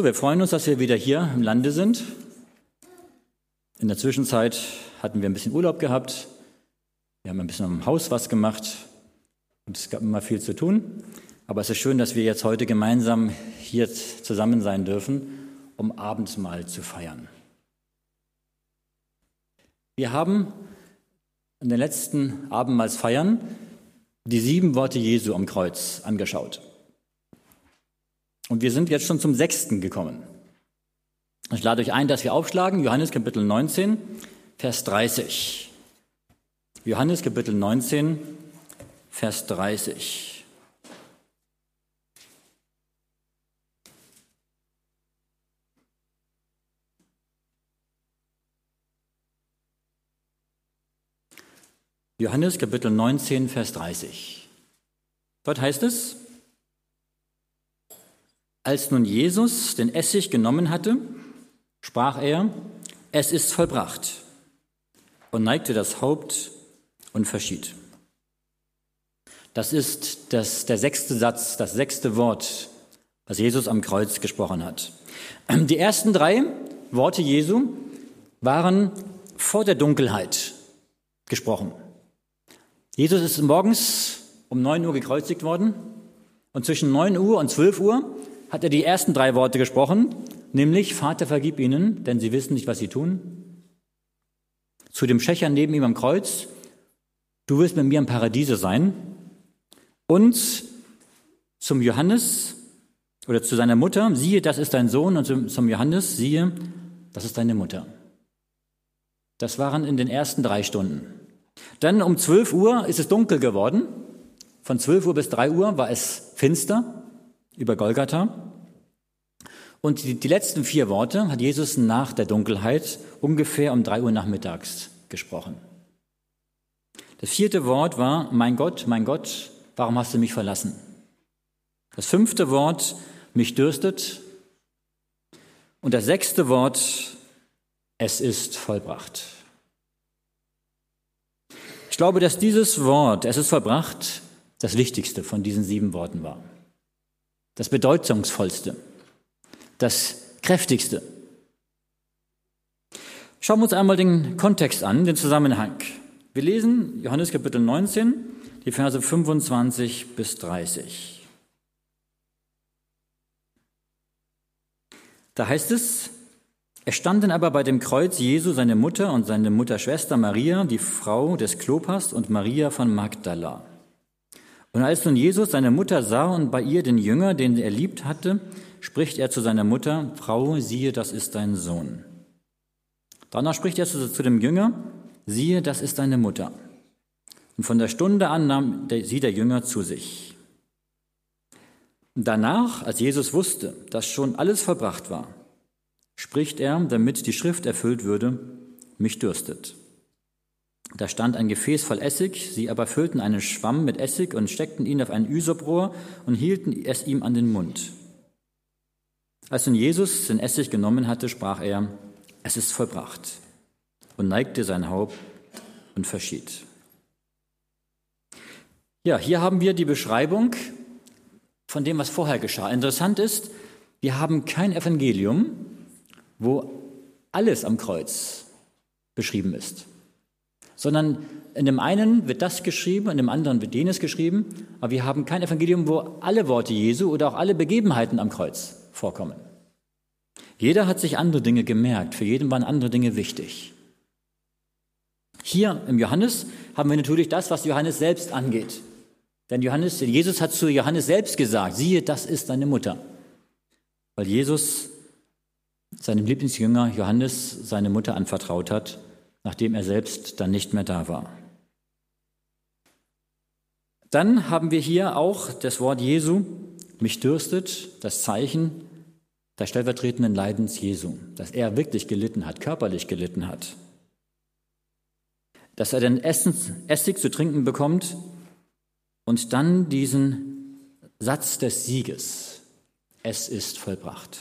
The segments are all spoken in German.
So, wir freuen uns, dass wir wieder hier im Lande sind. In der Zwischenzeit hatten wir ein bisschen Urlaub gehabt. Wir haben ein bisschen am Haus was gemacht und es gab immer viel zu tun. Aber es ist schön, dass wir jetzt heute gemeinsam hier zusammen sein dürfen, um Abendmahl zu feiern. Wir haben in den letzten Abendmahlsfeiern die sieben Worte Jesu am Kreuz angeschaut. Und wir sind jetzt schon zum sechsten gekommen. Ich lade euch ein, dass wir aufschlagen, Johannes Kapitel 19, Vers 30. Johannes Kapitel 19, Vers 30. Johannes Kapitel 19, Vers 30. Dort heißt es, als nun Jesus den Essig genommen hatte, sprach er, es ist vollbracht, und neigte das Haupt und verschied. Das ist das, der sechste Satz, das sechste Wort, was Jesus am Kreuz gesprochen hat. Die ersten drei Worte Jesu waren vor der Dunkelheit gesprochen. Jesus ist morgens um 9 Uhr gekreuzigt worden und zwischen 9 Uhr und 12 Uhr hat er die ersten drei Worte gesprochen, nämlich Vater, vergib ihnen, denn sie wissen nicht, was sie tun. Zu dem Schächer neben ihm am Kreuz, du wirst mit mir im Paradiese sein. Und zum Johannes oder zu seiner Mutter, siehe, das ist dein Sohn. Und zum Johannes, siehe, das ist deine Mutter. Das waren in den ersten drei Stunden. Dann um 12 Uhr ist es dunkel geworden. Von 12 Uhr bis 3 Uhr war es finster über Golgatha. Und die, die letzten vier Worte hat Jesus nach der Dunkelheit ungefähr um drei Uhr nachmittags gesprochen. Das vierte Wort war, mein Gott, mein Gott, warum hast du mich verlassen? Das fünfte Wort, mich dürstet. Und das sechste Wort, es ist vollbracht. Ich glaube, dass dieses Wort, es ist vollbracht, das wichtigste von diesen sieben Worten war das bedeutungsvollste, das kräftigste. Schauen wir uns einmal den Kontext an, den Zusammenhang. Wir lesen Johannes Kapitel 19, die Verse 25 bis 30. Da heißt es, es standen aber bei dem Kreuz Jesu seine Mutter und seine Mutterschwester Maria, die Frau des Klopas und Maria von Magdala. Und als nun Jesus seine Mutter sah und bei ihr den Jünger, den er liebt hatte, spricht er zu seiner Mutter, Frau, siehe, das ist dein Sohn. Danach spricht er zu, dem Jünger, siehe, das ist deine Mutter. Und von der Stunde an nahm sie der Jünger zu sich. Danach, als Jesus wusste, dass schon alles verbracht war, spricht er, damit die Schrift erfüllt würde, mich dürstet. Da stand ein Gefäß voll Essig, sie aber füllten einen Schwamm mit Essig und steckten ihn auf ein Üsoprohr und hielten es ihm an den Mund. Als nun Jesus den Essig genommen hatte, sprach er, es ist vollbracht, und neigte sein Haupt und verschied. Ja, hier haben wir die Beschreibung von dem, was vorher geschah. Interessant ist, wir haben kein Evangelium, wo alles am Kreuz beschrieben ist sondern in dem einen wird das geschrieben, in dem anderen wird jenes geschrieben, aber wir haben kein Evangelium, wo alle Worte Jesu oder auch alle Begebenheiten am Kreuz vorkommen. Jeder hat sich andere Dinge gemerkt, für jeden waren andere Dinge wichtig. Hier im Johannes haben wir natürlich das, was Johannes selbst angeht. Denn Johannes, Jesus hat zu Johannes selbst gesagt, siehe, das ist deine Mutter. Weil Jesus seinem Lieblingsjünger Johannes seine Mutter anvertraut hat nachdem er selbst dann nicht mehr da war. Dann haben wir hier auch das Wort Jesu, mich dürstet, das Zeichen des stellvertretenden Leidens Jesu, dass er wirklich gelitten hat, körperlich gelitten hat. Dass er den Essig zu trinken bekommt und dann diesen Satz des Sieges, es ist vollbracht.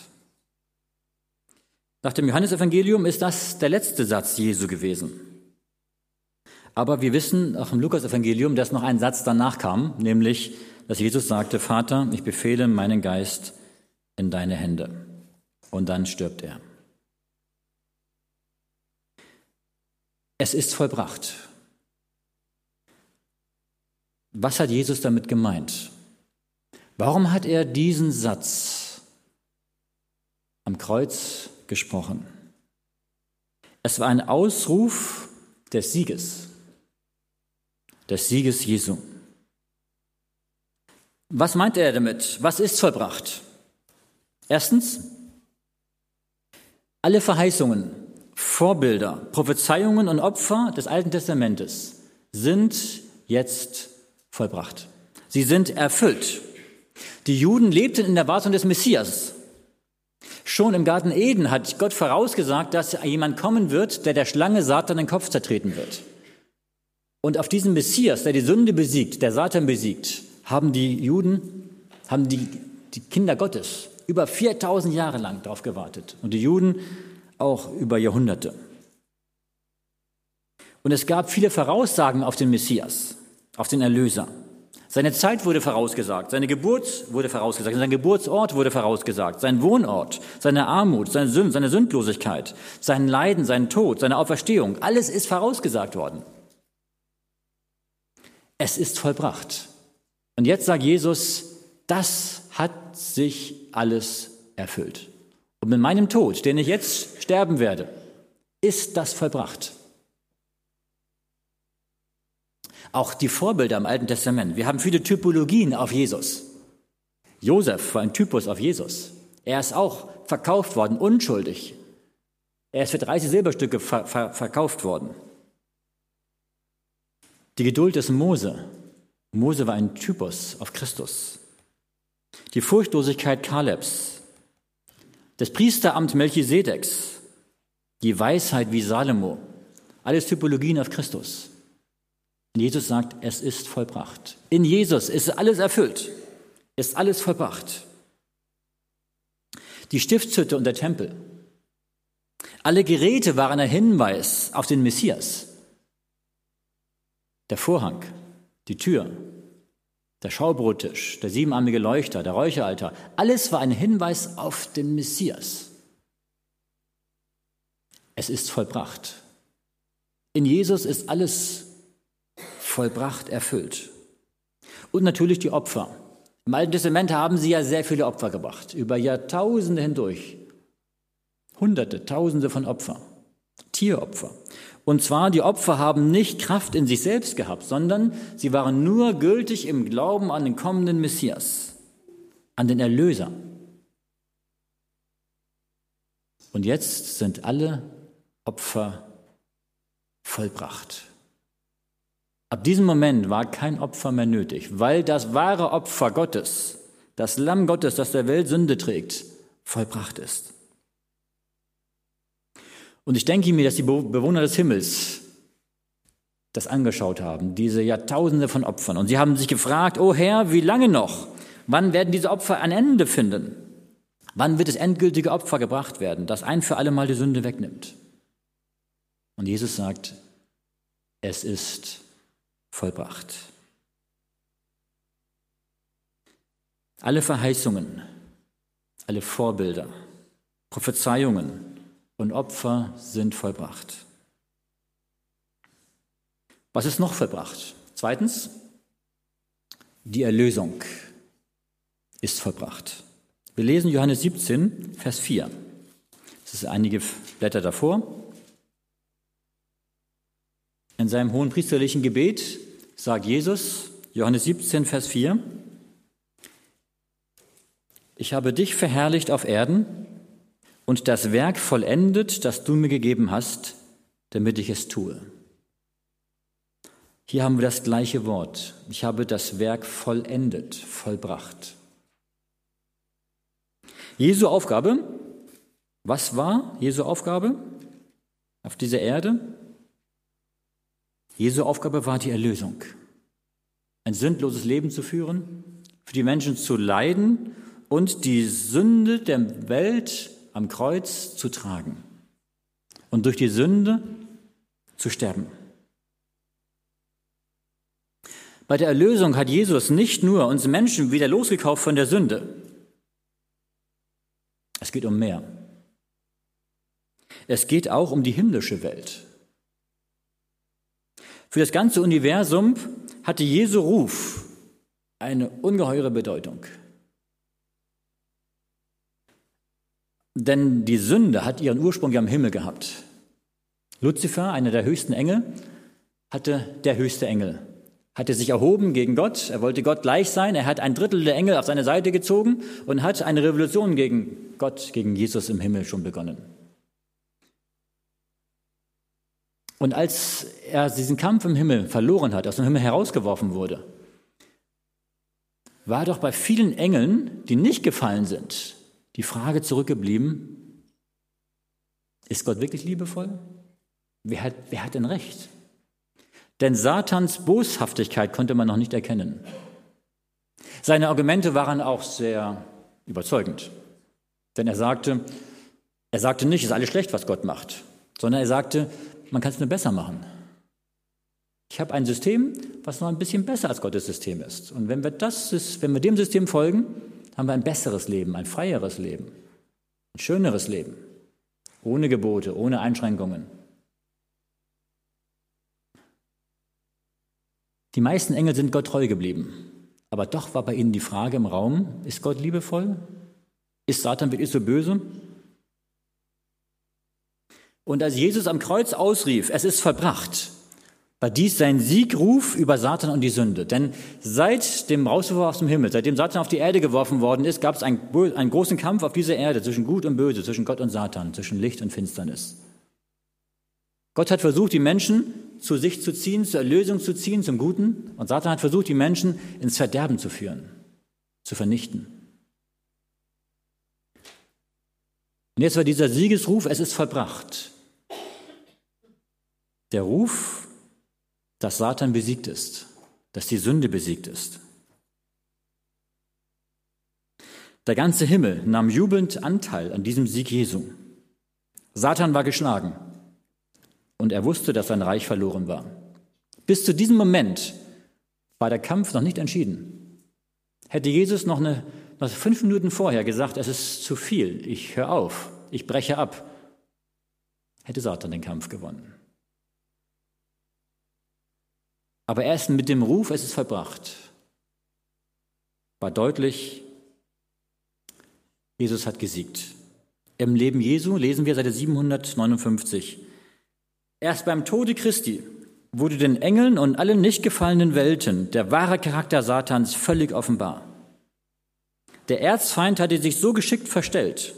Nach dem Johannesevangelium ist das der letzte Satz Jesu gewesen. Aber wir wissen auch im Lukasevangelium, dass noch ein Satz danach kam, nämlich, dass Jesus sagte, Vater, ich befehle meinen Geist in deine Hände. und dann stirbt er. Es ist vollbracht. Was hat Jesus damit gemeint? Warum hat er diesen Satz am Kreuz gesprochen? Es war ein Ausruf des Sieges, des Sieges Jesu. Was meint er damit? Was ist vollbracht? Erstens, alle Verheißungen, Vorbilder, Prophezeiungen und Opfer des Alten Testamentes sind jetzt vollbracht. Sie sind erfüllt. Die Juden lebten in der Erwartung des Messias. Schon im Garten Eden hat Gott vorausgesagt, dass jemand kommen wird, der der Schlange Satan den Kopf zertreten wird. Und auf diesen Messias, der die Sünde besiegt, der Satan besiegt, haben die Juden, haben die, die Kinder Gottes über 4000 Jahre lang darauf gewartet. Und die Juden auch über Jahrhunderte. Und es gab viele Voraussagen auf den Messias, auf den Erlöser. Seine Zeit wurde vorausgesagt, seine Geburt wurde vorausgesagt, sein Geburtsort wurde vorausgesagt, sein Wohnort, seine Armut, seine, Sünd, seine Sündlosigkeit, sein Leiden, sein Tod, seine Auferstehung, alles ist vorausgesagt worden. Es ist vollbracht. Und jetzt sagt Jesus, das hat sich alles erfüllt. Und mit meinem Tod, den ich jetzt sterben werde, ist das vollbracht. Auch die Vorbilder im Alten Testament. Wir haben viele Typologien auf Jesus. Josef war ein Typus auf Jesus. Er ist auch verkauft worden, unschuldig. Er ist für 30 Silberstücke ver ver verkauft worden. Die Geduld des Mose Mose war ein Typus auf Christus. Die Furchtlosigkeit Kalebs, das Priesteramt Melchisedeks, die Weisheit wie Salomo, alles Typologien auf Christus. Jesus sagt, es ist vollbracht. In Jesus ist alles erfüllt, ist alles vollbracht. Die Stiftshütte und der Tempel. Alle Geräte waren ein Hinweis auf den Messias. Der Vorhang, die Tür, der Schaubrottisch, der siebenarmige Leuchter, der Räucheraltar, alles war ein Hinweis auf den Messias. Es ist vollbracht. In Jesus ist alles vollbracht, erfüllt. Und natürlich die Opfer. Im Alten Testament haben sie ja sehr viele Opfer gebracht, über Jahrtausende hindurch. Hunderte, Tausende von Opfern, Tieropfer. Und zwar, die Opfer haben nicht Kraft in sich selbst gehabt, sondern sie waren nur gültig im Glauben an den kommenden Messias, an den Erlöser. Und jetzt sind alle Opfer vollbracht. Ab diesem Moment war kein Opfer mehr nötig, weil das wahre Opfer Gottes, das Lamm Gottes, das der Welt Sünde trägt, vollbracht ist. Und ich denke mir, dass die Bewohner des Himmels das angeschaut haben, diese Jahrtausende von Opfern. Und sie haben sich gefragt, oh Herr, wie lange noch? Wann werden diese Opfer ein Ende finden? Wann wird das endgültige Opfer gebracht werden, das ein für alle Mal die Sünde wegnimmt? Und Jesus sagt, es ist vollbracht. Alle Verheißungen, alle Vorbilder, Prophezeiungen, und Opfer sind vollbracht. Was ist noch vollbracht? Zweitens, die Erlösung ist vollbracht. Wir lesen Johannes 17, Vers 4. Das ist einige Blätter davor. In seinem hohen priesterlichen Gebet sagt Jesus, Johannes 17, Vers 4, ich habe dich verherrlicht auf Erden und das Werk vollendet, das du mir gegeben hast, damit ich es tue. Hier haben wir das gleiche Wort. Ich habe das Werk vollendet, vollbracht. Jesu Aufgabe, was war Jesu Aufgabe auf dieser Erde? Jesu Aufgabe war die Erlösung. Ein sündloses Leben zu führen, für die Menschen zu leiden und die Sünde der Welt am Kreuz zu tragen und durch die Sünde zu sterben. Bei der Erlösung hat Jesus nicht nur uns Menschen wieder losgekauft von der Sünde. Es geht um mehr. Es geht auch um die himmlische Welt. Für das ganze Universum hatte Jesu Ruf eine ungeheure Bedeutung. Denn die Sünde hat ihren Ursprung ja im Himmel gehabt. Luzifer, einer der höchsten Engel, hatte der höchste Engel, hatte sich erhoben gegen Gott, er wollte Gott gleich sein, er hat ein Drittel der Engel auf seine Seite gezogen und hat eine Revolution gegen Gott, gegen Jesus im Himmel schon begonnen. Und als er diesen Kampf im Himmel verloren hat, aus dem Himmel herausgeworfen wurde, war doch bei vielen Engeln, die nicht gefallen sind, die Frage zurückgeblieben, ist Gott wirklich liebevoll? Wer hat, wer hat denn recht? Denn Satans Boshaftigkeit konnte man noch nicht erkennen. Seine Argumente waren auch sehr überzeugend. Denn er sagte, er sagte nicht, es ist alles schlecht, was Gott macht, sondern er sagte, man kann es nur besser machen. Ich habe ein System, was noch ein bisschen besser als Gottes System ist. Und wenn wir, das, wenn wir dem System folgen, haben wir ein besseres Leben, ein freieres Leben, ein schöneres Leben, ohne Gebote, ohne Einschränkungen. Die meisten Engel sind Gott treu geblieben. Aber doch war bei ihnen die Frage im Raum, ist Gott liebevoll? Ist Satan wirklich so böse? Und als Jesus am Kreuz ausrief, es ist verbracht, war dies sein Siegruf über Satan und die Sünde. Denn seit dem Rauswurf aus dem Himmel, seitdem Satan auf die Erde geworfen worden ist, gab es einen, einen großen Kampf auf dieser Erde zwischen Gut und Böse, zwischen Gott und Satan, zwischen Licht und Finsternis. Gott hat versucht, die Menschen zu sich zu ziehen, zur Erlösung zu ziehen, zum Guten. Und Satan hat versucht, die Menschen ins Verderben zu führen, zu vernichten. Und jetzt war dieser Siegesruf, es ist vollbracht. Der Ruf, dass Satan besiegt ist, dass die Sünde besiegt ist. Der ganze Himmel nahm jubelnd Anteil an diesem Sieg Jesu. Satan war geschlagen und er wusste, dass sein Reich verloren war. Bis zu diesem Moment war der Kampf noch nicht entschieden. Hätte Jesus noch, eine, noch fünf Minuten vorher gesagt, es ist zu viel, ich höre auf, ich breche ab, hätte Satan den Kampf gewonnen. Aber erst mit dem Ruf, es ist verbracht, war deutlich, Jesus hat gesiegt. Im Leben Jesu lesen wir seit 759. Erst beim Tode Christi wurde den Engeln und allen nicht gefallenen Welten der wahre Charakter Satans völlig offenbar. Der Erzfeind hatte sich so geschickt verstellt,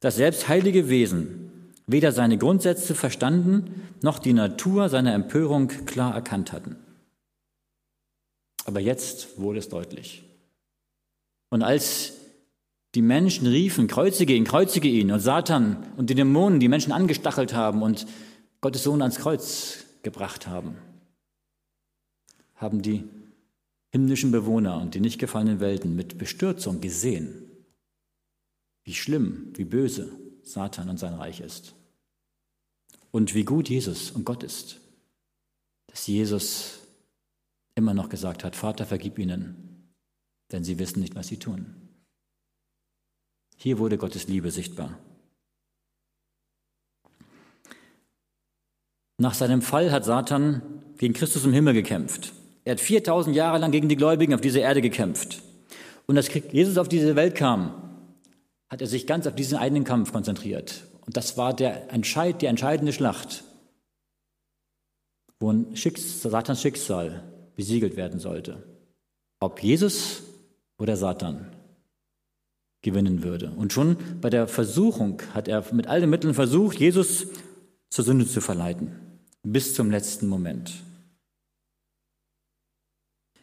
dass selbst heilige Wesen weder seine Grundsätze verstanden, noch die Natur seiner Empörung klar erkannt hatten. Aber jetzt wurde es deutlich. Und als die Menschen riefen, kreuzige ihn, kreuzige ihn, und Satan und die Dämonen die Menschen angestachelt haben und Gottes Sohn ans Kreuz gebracht haben, haben die himmlischen Bewohner und die nicht gefallenen Welten mit Bestürzung gesehen, wie schlimm, wie böse Satan und sein Reich ist. Und wie gut Jesus und Gott ist, dass Jesus immer noch gesagt hat, Vater, vergib ihnen, denn sie wissen nicht, was sie tun. Hier wurde Gottes Liebe sichtbar. Nach seinem Fall hat Satan gegen Christus im Himmel gekämpft. Er hat 4000 Jahre lang gegen die Gläubigen auf dieser Erde gekämpft. Und als Jesus auf diese Welt kam, hat er sich ganz auf diesen einen Kampf konzentriert. Und das war der Entscheid, die entscheidende Schlacht, wo ein Schicksal, Satans Schicksal besiegelt werden sollte. Ob Jesus oder Satan gewinnen würde. Und schon bei der Versuchung hat er mit allen Mitteln versucht, Jesus zur Sünde zu verleiten, bis zum letzten Moment.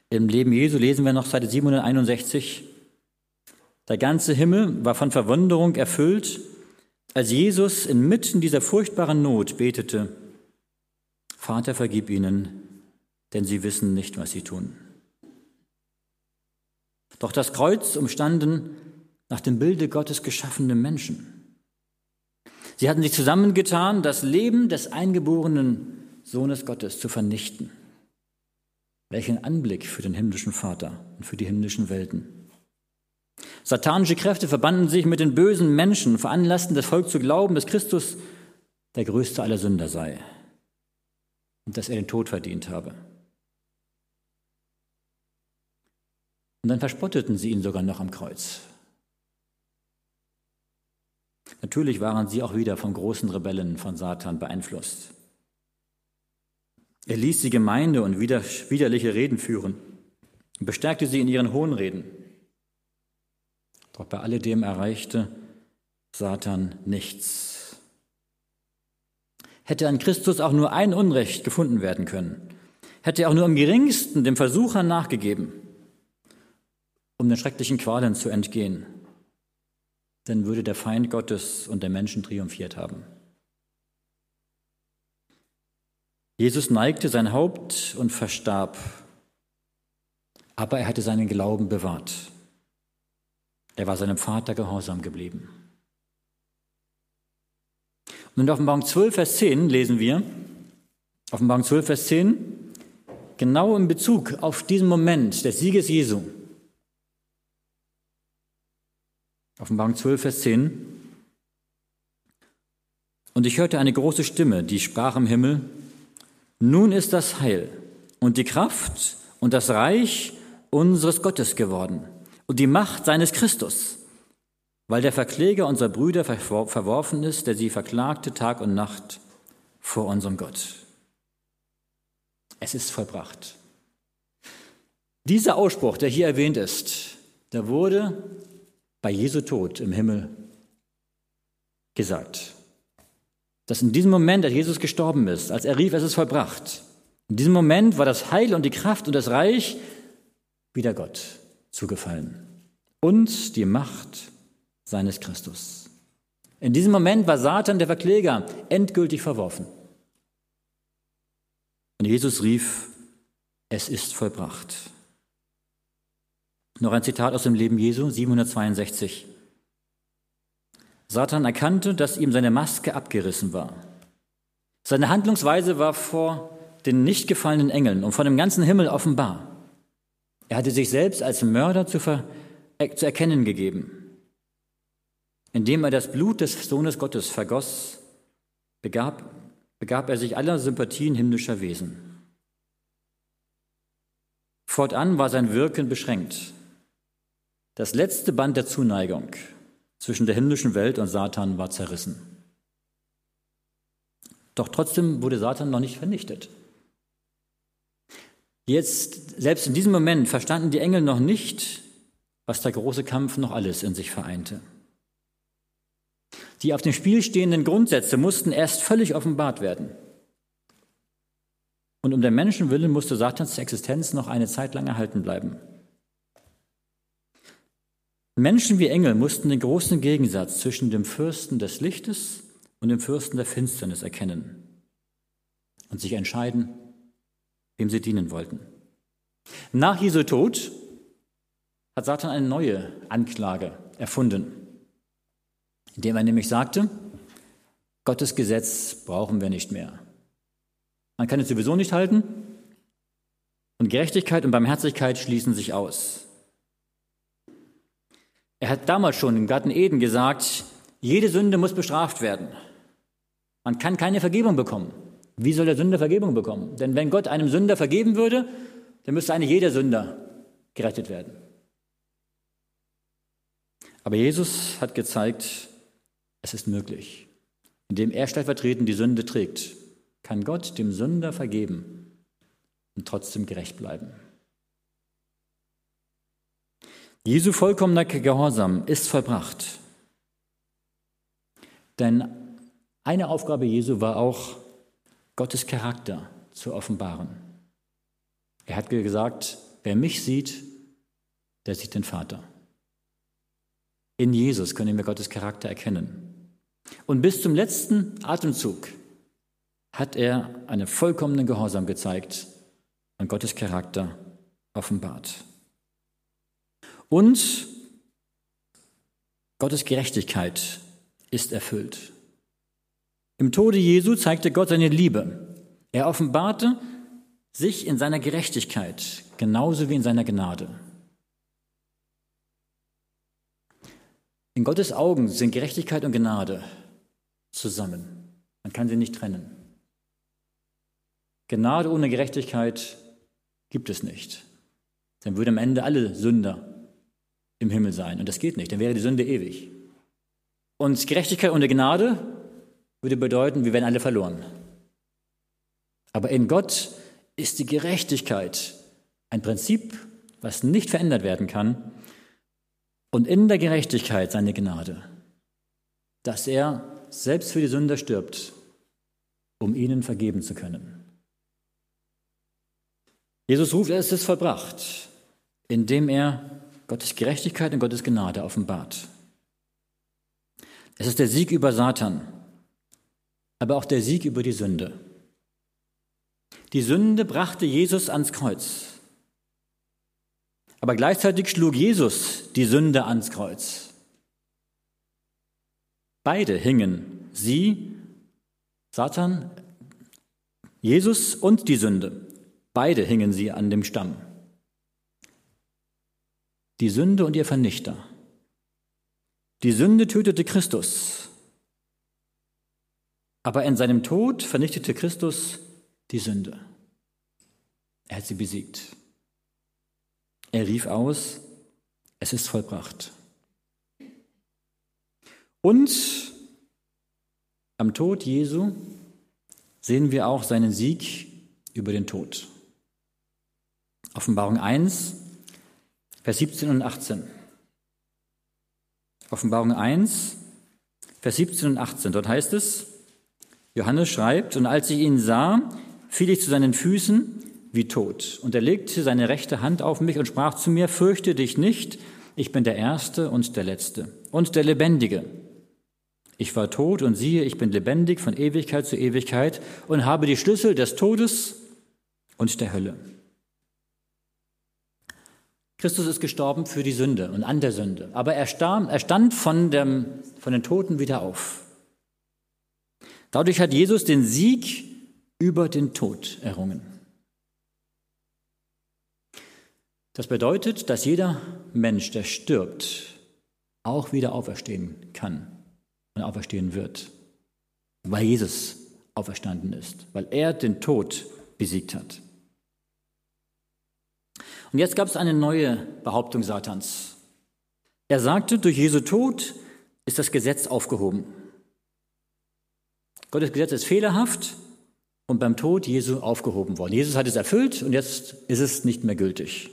Im Leben Jesu lesen wir noch Seite 761, der ganze Himmel war von Verwunderung erfüllt, als Jesus inmitten dieser furchtbaren Not betete, Vater, vergib ihnen, denn sie wissen nicht, was sie tun. Doch das Kreuz umstanden nach dem Bilde Gottes geschaffene Menschen. Sie hatten sich zusammengetan, das Leben des eingeborenen Sohnes Gottes zu vernichten. Welchen Anblick für den himmlischen Vater und für die himmlischen Welten. Satanische Kräfte verbanden sich mit den bösen Menschen, veranlassten das Volk zu glauben, dass Christus der größte aller Sünder sei und dass er den Tod verdient habe. Und dann verspotteten sie ihn sogar noch am Kreuz. Natürlich waren sie auch wieder von großen Rebellen von Satan beeinflusst. Er ließ die Gemeinde und widerliche Reden führen und bestärkte sie in ihren hohen Reden. Doch bei alledem erreichte Satan nichts. Hätte an Christus auch nur ein Unrecht gefunden werden können, hätte er auch nur im geringsten dem Versucher nachgegeben, um den schrecklichen Qualen zu entgehen, dann würde der Feind Gottes und der Menschen triumphiert haben. Jesus neigte sein Haupt und verstarb, aber er hatte seinen Glauben bewahrt. Er war seinem Vater gehorsam geblieben. Und in Offenbarung 12, Vers 10 lesen wir, Offenbarung 12, Vers 10, genau in Bezug auf diesen Moment des Sieges Jesu. Offenbarung 12, Vers 10. Und ich hörte eine große Stimme, die sprach im Himmel, nun ist das Heil und die Kraft und das Reich unseres Gottes geworden und die Macht seines Christus, weil der Verkläger unserer Brüder verworfen ist, der sie verklagte Tag und Nacht vor unserem Gott. Es ist vollbracht. Dieser Ausspruch, der hier erwähnt ist, der wurde bei Jesu Tod im Himmel gesagt. Dass in diesem Moment, als Jesus gestorben ist, als er rief, es ist vollbracht, in diesem Moment war das Heil und die Kraft und das Reich wieder Gott zugefallen und die Macht seines Christus. In diesem Moment war Satan, der Verkläger, endgültig verworfen. Und Jesus rief, es ist vollbracht. Noch ein Zitat aus dem Leben Jesu, 762. Satan erkannte, dass ihm seine Maske abgerissen war. Seine Handlungsweise war vor den nicht gefallenen Engeln und vor dem ganzen Himmel offenbar. Er hatte sich selbst als Mörder zu, ver zu erkennen gegeben. Indem er das Blut des Sohnes Gottes vergoss, begab, begab er sich aller Sympathien himmlischer Wesen. Fortan war sein Wirken beschränkt. Das letzte Band der Zuneigung zwischen der himmlischen Welt und Satan war zerrissen. Doch trotzdem wurde Satan noch nicht vernichtet. Jetzt, selbst in diesem Moment, verstanden die Engel noch nicht, was der große Kampf noch alles in sich vereinte. Die auf dem Spiel stehenden Grundsätze mussten erst völlig offenbart werden. Und um der Menschen willen musste Satans Existenz noch eine Zeit lang erhalten bleiben. Menschen wie Engel mussten den großen Gegensatz zwischen dem Fürsten des Lichtes und dem Fürsten der Finsternis erkennen und sich entscheiden, wem sie dienen wollten. Nach Jesu Tod hat Satan eine neue Anklage erfunden, indem er nämlich sagte, Gottes Gesetz brauchen wir nicht mehr. Man kann es sowieso nicht halten und Gerechtigkeit und Barmherzigkeit schließen sich aus. Er hat damals schon im Garten Eden gesagt, jede Sünde muss bestraft werden. Man kann keine Vergebung bekommen. Wie soll der Sünder Vergebung bekommen? Denn wenn Gott einem Sünder vergeben würde, dann müsste eigentlich jeder Sünder gerettet werden. Aber Jesus hat gezeigt, es ist möglich. Indem er stellvertretend die Sünde trägt, kann Gott dem Sünder vergeben und trotzdem gerecht bleiben. Jesu vollkommener Gehorsam ist vollbracht. Denn eine Aufgabe Jesu war auch, Gottes Charakter zu offenbaren. Er hat gesagt, wer mich sieht, der sieht den Vater. In Jesus können wir Gottes Charakter erkennen. Und bis zum letzten Atemzug hat er einen vollkommenen Gehorsam gezeigt und Gottes Charakter offenbart. Und Gottes Gerechtigkeit ist erfüllt. Im Tode Jesu zeigte Gott seine Liebe. Er offenbarte sich in seiner Gerechtigkeit genauso wie in seiner Gnade. In Gottes Augen sind Gerechtigkeit und Gnade zusammen. Man kann sie nicht trennen. Gnade ohne Gerechtigkeit gibt es nicht. Dann würden am Ende alle Sünder im Himmel sein. Und das geht nicht. Dann wäre die Sünde ewig. Und Gerechtigkeit ohne Gnade würde bedeuten, wir wären alle verloren. Aber in Gott ist die Gerechtigkeit ein Prinzip, was nicht verändert werden kann. Und in der Gerechtigkeit seine Gnade, dass er selbst für die Sünder stirbt, um ihnen vergeben zu können. Jesus ruft, es ist vollbracht, indem er Gottes Gerechtigkeit und Gottes Gnade offenbart. Es ist der Sieg über Satan, aber auch der Sieg über die Sünde. Die Sünde brachte Jesus ans Kreuz. Aber gleichzeitig schlug Jesus die Sünde ans Kreuz. Beide hingen, sie, Satan, Jesus und die Sünde, beide hingen sie an dem Stamm. Die Sünde und ihr Vernichter. Die Sünde tötete Christus, aber in seinem Tod vernichtete Christus die Sünde. Er hat sie besiegt. Er rief aus, es ist vollbracht. Und am Tod Jesu sehen wir auch seinen Sieg über den Tod. Offenbarung 1, Vers 17 und 18. Offenbarung 1, Vers 17 und 18. Dort heißt es, Johannes schreibt, und als ich ihn sah, fiel ich zu seinen Füßen wie tot. Und er legte seine rechte Hand auf mich und sprach zu mir, fürchte dich nicht, ich bin der Erste und der Letzte und der Lebendige. Ich war tot und siehe, ich bin lebendig von Ewigkeit zu Ewigkeit und habe die Schlüssel des Todes und der Hölle. Christus ist gestorben für die Sünde und an der Sünde, aber er, starb, er stand von, dem, von den Toten wieder auf. Dadurch hat Jesus den Sieg über den Tod errungen. Das bedeutet, dass jeder Mensch, der stirbt, auch wieder auferstehen kann und auferstehen wird, weil Jesus auferstanden ist, weil er den Tod besiegt hat. Und jetzt gab es eine neue Behauptung Satans. Er sagte, durch Jesu Tod ist das Gesetz aufgehoben. Gottes Gesetz ist fehlerhaft und beim Tod Jesu aufgehoben worden. Jesus hat es erfüllt und jetzt ist es nicht mehr gültig.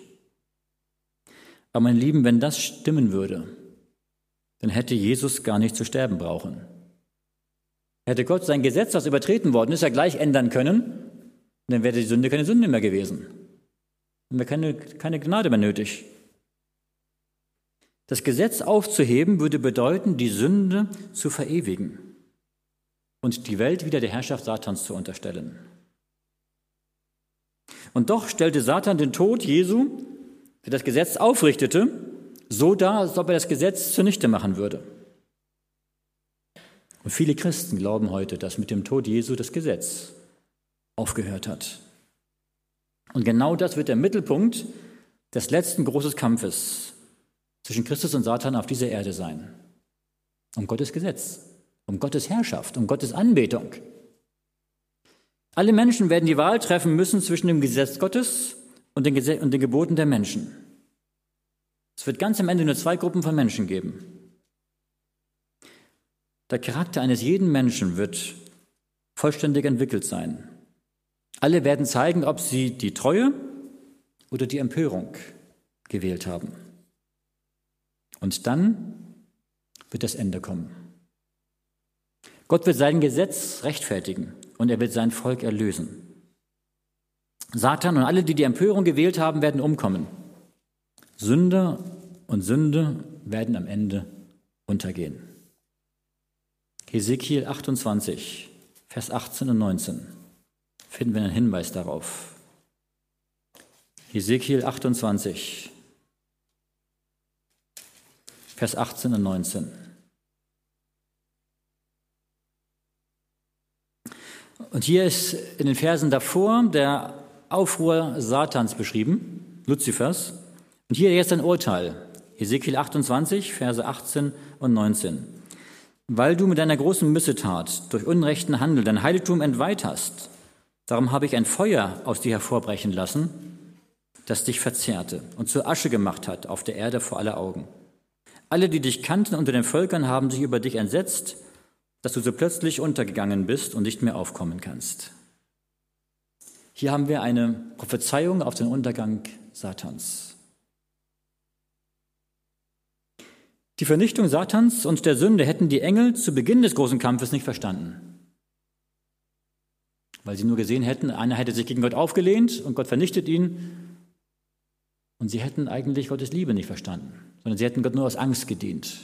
Aber mein Lieben, wenn das stimmen würde, dann hätte Jesus gar nicht zu sterben brauchen. Hätte Gott sein Gesetz, das übertreten worden ist, ja gleich ändern können, dann wäre die Sünde keine Sünde mehr gewesen. Dann wäre keine, keine Gnade mehr nötig. Das Gesetz aufzuheben würde bedeuten, die Sünde zu verewigen und die Welt wieder der Herrschaft Satans zu unterstellen. Und doch stellte Satan den Tod Jesu der das Gesetz aufrichtete, so dar, als ob er das Gesetz zunichte machen würde. Und viele Christen glauben heute, dass mit dem Tod Jesu das Gesetz aufgehört hat. Und genau das wird der Mittelpunkt des letzten großen Kampfes zwischen Christus und Satan auf dieser Erde sein. Um Gottes Gesetz, um Gottes Herrschaft, um Gottes Anbetung. Alle Menschen werden die Wahl treffen müssen zwischen dem Gesetz Gottes und den, Gese und den Geboten der Menschen. Es wird ganz am Ende nur zwei Gruppen von Menschen geben. Der Charakter eines jeden Menschen wird vollständig entwickelt sein. Alle werden zeigen, ob sie die Treue oder die Empörung gewählt haben. Und dann wird das Ende kommen. Gott wird sein Gesetz rechtfertigen und er wird sein Volk erlösen. Satan und alle, die die Empörung gewählt haben, werden umkommen. Sünder und Sünde werden am Ende untergehen. Hesekiel 28, Vers 18 und 19 finden wir einen Hinweis darauf. Hesekiel 28, Vers 18 und 19. Und hier ist in den Versen davor der Aufruhr Satans beschrieben, Luzifers. Und hier jetzt ein Urteil. Ezekiel 28, Verse 18 und 19. weil du mit deiner großen Missetat durch unrechten Handel dein Heiligtum entweiht hast. Darum habe ich ein Feuer aus dir hervorbrechen lassen, das dich verzehrte und zur Asche gemacht hat auf der Erde vor aller Augen. Alle, die dich kannten unter den Völkern, haben sich über dich entsetzt, dass du so plötzlich untergegangen bist und nicht mehr aufkommen kannst. Hier haben wir eine Prophezeiung auf den Untergang Satans. Die Vernichtung Satans und der Sünde hätten die Engel zu Beginn des großen Kampfes nicht verstanden. Weil sie nur gesehen hätten, einer hätte sich gegen Gott aufgelehnt und Gott vernichtet ihn. Und sie hätten eigentlich Gottes Liebe nicht verstanden, sondern sie hätten Gott nur aus Angst gedient.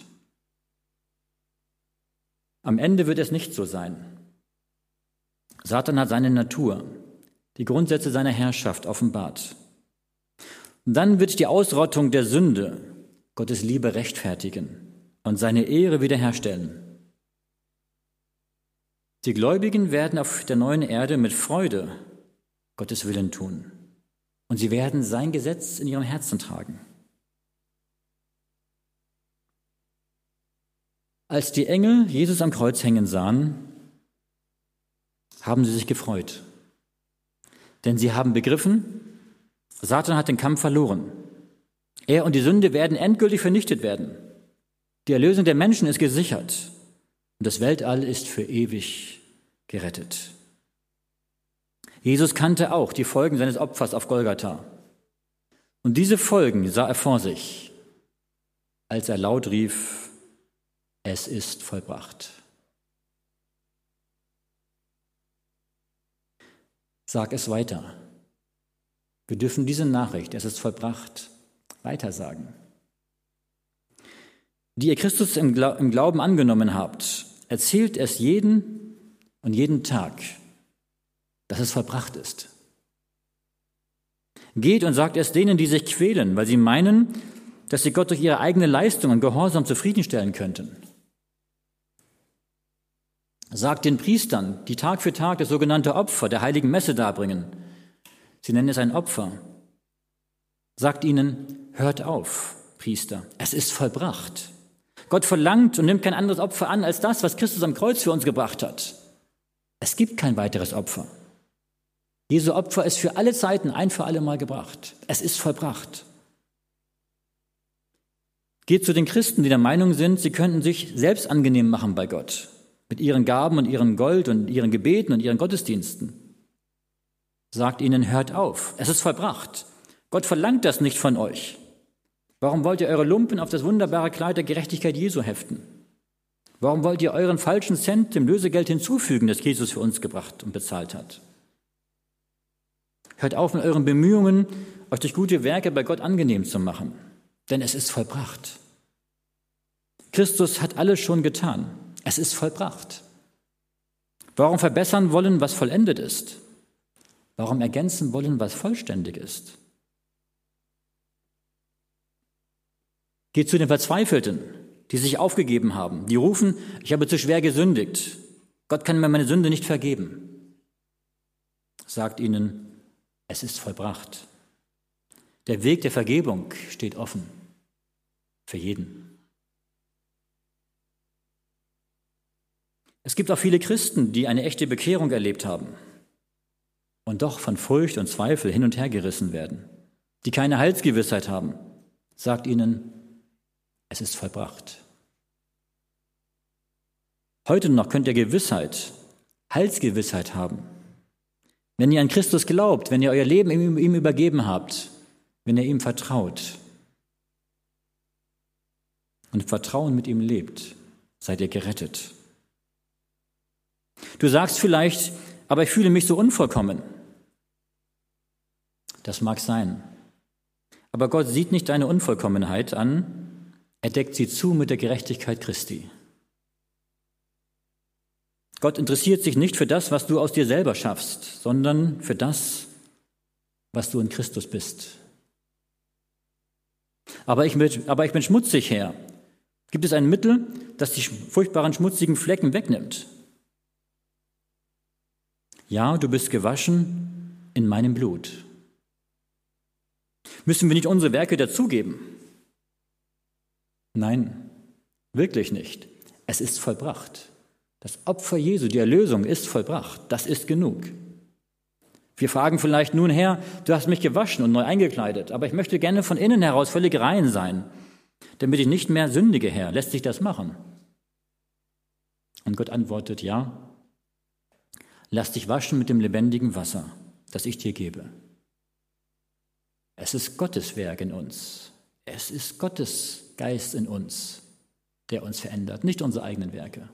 Am Ende wird es nicht so sein. Satan hat seine Natur, die Grundsätze seiner Herrschaft offenbart. Und dann wird die Ausrottung der Sünde Gottes Liebe rechtfertigen und seine Ehre wiederherstellen. Die Gläubigen werden auf der neuen Erde mit Freude Gottes Willen tun und sie werden sein Gesetz in ihrem Herzen tragen. Als die Engel Jesus am Kreuz hängen sahen, haben sie sich gefreut. Denn sie haben begriffen, Satan hat den Kampf verloren. Er und die Sünde werden endgültig vernichtet werden. Die Erlösung der Menschen ist gesichert und das Weltall ist für ewig gerettet. Jesus kannte auch die Folgen seines Opfers auf Golgatha. Und diese Folgen sah er vor sich, als er laut rief, es ist vollbracht. Sag es weiter. Wir dürfen diese Nachricht, es ist vollbracht, weitersagen. Die ihr Christus im Glauben angenommen habt, erzählt es jeden und jeden Tag, dass es vollbracht ist. Geht und sagt es denen, die sich quälen, weil sie meinen, dass sie Gott durch ihre eigene Leistung und Gehorsam zufriedenstellen könnten. Sagt den Priestern, die Tag für Tag das sogenannte Opfer der heiligen Messe darbringen. Sie nennen es ein Opfer. Sagt ihnen, hört auf, Priester, es ist vollbracht. Gott verlangt und nimmt kein anderes Opfer an als das, was Christus am Kreuz für uns gebracht hat. Es gibt kein weiteres Opfer. Jesu Opfer ist für alle Zeiten ein für alle Mal gebracht. Es ist vollbracht. Geht zu den Christen, die der Meinung sind, sie könnten sich selbst angenehm machen bei Gott mit ihren Gaben und ihrem Gold und ihren Gebeten und ihren Gottesdiensten. Sagt ihnen, hört auf, es ist vollbracht. Gott verlangt das nicht von euch. Warum wollt ihr eure Lumpen auf das wunderbare Kleid der Gerechtigkeit Jesu heften? Warum wollt ihr euren falschen Cent dem Lösegeld hinzufügen, das Jesus für uns gebracht und bezahlt hat? Hört auf mit euren Bemühungen, euch durch gute Werke bei Gott angenehm zu machen, denn es ist vollbracht. Christus hat alles schon getan. Es ist vollbracht. Warum verbessern wollen, was vollendet ist? Warum ergänzen wollen, was vollständig ist? Geht zu den Verzweifelten, die sich aufgegeben haben, die rufen, ich habe zu schwer gesündigt. Gott kann mir meine Sünde nicht vergeben. Sagt ihnen, es ist vollbracht. Der Weg der Vergebung steht offen für jeden. Es gibt auch viele Christen, die eine echte Bekehrung erlebt haben und doch von Furcht und Zweifel hin und her gerissen werden, die keine Heilsgewissheit haben. Sagt ihnen, es ist vollbracht. Heute noch könnt ihr Gewissheit, Heilsgewissheit haben. Wenn ihr an Christus glaubt, wenn ihr euer Leben ihm, übergeben habt, wenn ihr ihm vertraut und Vertrauen mit ihm lebt, seid ihr gerettet. Du sagst vielleicht, aber ich fühle mich so unvollkommen. Das mag sein. Aber Gott sieht nicht deine Unvollkommenheit an, er deckt sie zu mit der Gerechtigkeit Christi. Gott interessiert sich nicht für das, was du aus dir selber schaffst, sondern für das, was du in Christus bist. Aber ich, bin, aber ich bin schmutzig, Herr. Gibt es ein Mittel, das die furchtbaren schmutzigen Flecken wegnimmt? Ja, du bist gewaschen in meinem Blut. Müssen wir nicht unsere Werke dazugeben? Nein, wirklich nicht. Es ist vollbracht. Das Opfer Jesu, die Erlösung ist vollbracht. Das ist genug. Wir fragen vielleicht nun, Herr, du hast mich gewaschen und neu eingekleidet, aber ich möchte gerne von innen heraus völlig rein sein, damit ich nicht mehr sündige, Herr. Lässt sich das machen? Und Gott antwortet, ja, lass dich waschen mit dem lebendigen Wasser, das ich dir gebe. Es ist Gottes Werk in uns. Es ist Gottes Geist in uns, der uns verändert, nicht unsere eigenen Werke.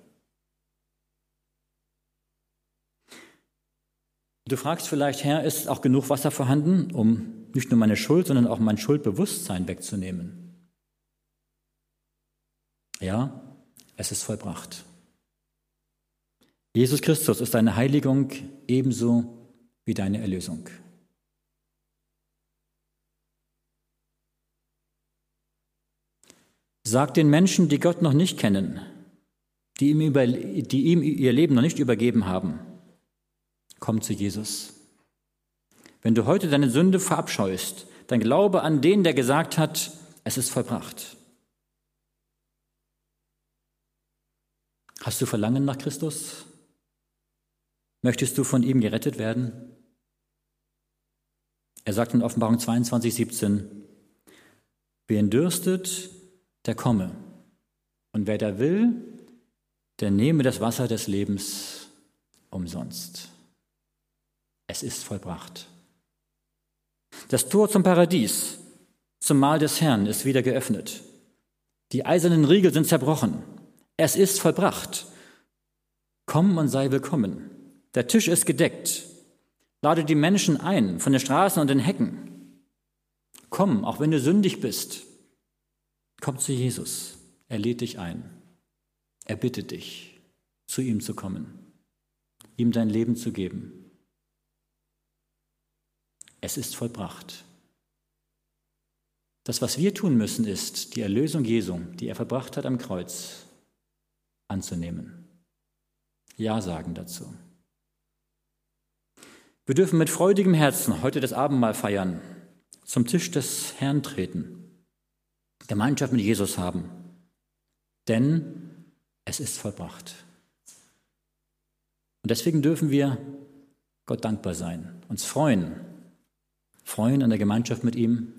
Du fragst vielleicht, Herr, ist auch genug Wasser vorhanden, um nicht nur meine Schuld, sondern auch mein Schuldbewusstsein wegzunehmen? Ja, es ist vollbracht. Jesus Christus ist deine Heiligung ebenso wie deine Erlösung. Sag den Menschen, die Gott noch nicht kennen, die ihm, über, die ihm ihr Leben noch nicht übergeben haben, komm zu Jesus. Wenn du heute deine Sünde verabscheust, dann glaube an den, der gesagt hat, es ist vollbracht. Hast du Verlangen nach Christus? Möchtest du von ihm gerettet werden? Er sagt in Offenbarung 22, 17, wer ihn dürstet, der komme. Und wer da will, der nehme das Wasser des Lebens umsonst. Es ist vollbracht. Das Tor zum Paradies, zum Mahl des Herrn, ist wieder geöffnet. Die eisernen Riegel sind zerbrochen. Es ist vollbracht. Komm und sei willkommen. Der Tisch ist gedeckt. Lade die Menschen ein von den Straßen und den Hecken. Komm, auch wenn du sündig bist. Komm zu Jesus. Er lädt dich ein. Er bittet dich, zu ihm zu kommen, ihm dein Leben zu geben. Es ist vollbracht. Das, was wir tun müssen, ist, die Erlösung Jesu, die er verbracht hat am Kreuz, anzunehmen. Ja sagen dazu. Wir dürfen mit freudigem Herzen heute das Abendmahl feiern, zum Tisch des Herrn treten Gemeinschaft mit Jesus haben. Denn es ist vollbracht. Und deswegen dürfen wir Gott dankbar sein, uns freuen, freuen an der Gemeinschaft mit ihm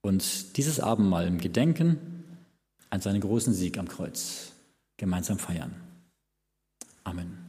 und dieses Abendmahl im Gedenken an seinen großen Sieg am Kreuz gemeinsam feiern. Amen.